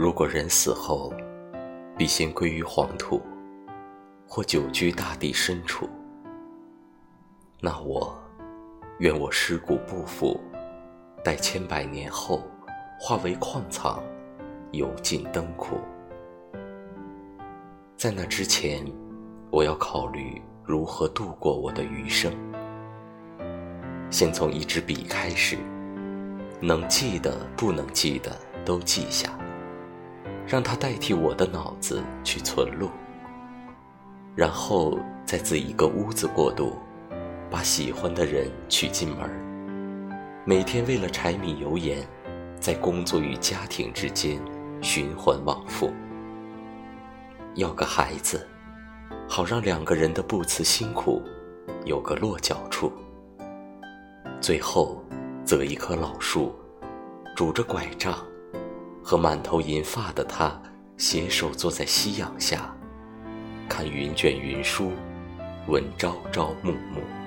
如果人死后，必先归于黄土，或久居大地深处，那我愿我尸骨不腐，待千百年后，化为矿藏，油尽灯枯。在那之前，我要考虑如何度过我的余生。先从一支笔开始，能记的、不能记的都记下。让它代替我的脑子去存录，然后再自一个屋子过渡，把喜欢的人娶进门每天为了柴米油盐，在工作与家庭之间循环往复。要个孩子，好让两个人的不辞辛苦有个落脚处。最后，择一棵老树，拄着拐杖。和满头银发的他携手坐在夕阳下，看云卷云舒，闻朝朝暮暮。